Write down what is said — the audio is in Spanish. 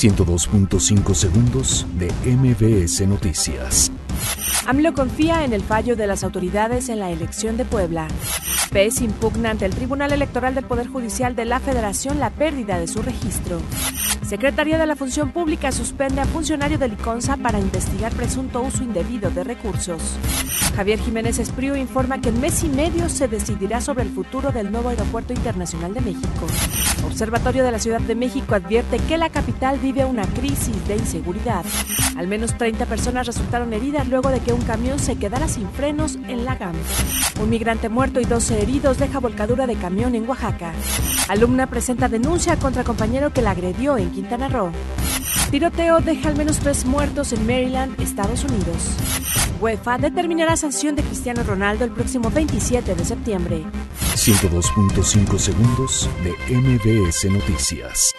102.5 segundos de MBS Noticias. AMLO confía en el fallo de las autoridades en la elección de Puebla. PES impugna ante el Tribunal Electoral del Poder Judicial de la Federación la pérdida de su registro. Secretaría de la Función Pública suspende a funcionario del ICONSA para investigar presunto uso indebido de recursos. Javier Jiménez Espriu informa que en mes y medio se decidirá sobre el futuro del nuevo Aeropuerto Internacional de México. Observatorio de la Ciudad de México advierte que la capital vive una crisis de inseguridad. Al menos 30 personas resultaron heridas luego de que un camión se quedara sin frenos en la GAM. Un migrante muerto y 12 heridos deja volcadura de camión en Oaxaca. Alumna presenta denuncia contra compañero que la agredió en Quintana. Tiroteo deja al menos tres muertos en Maryland, Estados Unidos. UEFA determinará sanción de Cristiano Ronaldo el próximo 27 de septiembre. 102.5 segundos de MBS Noticias.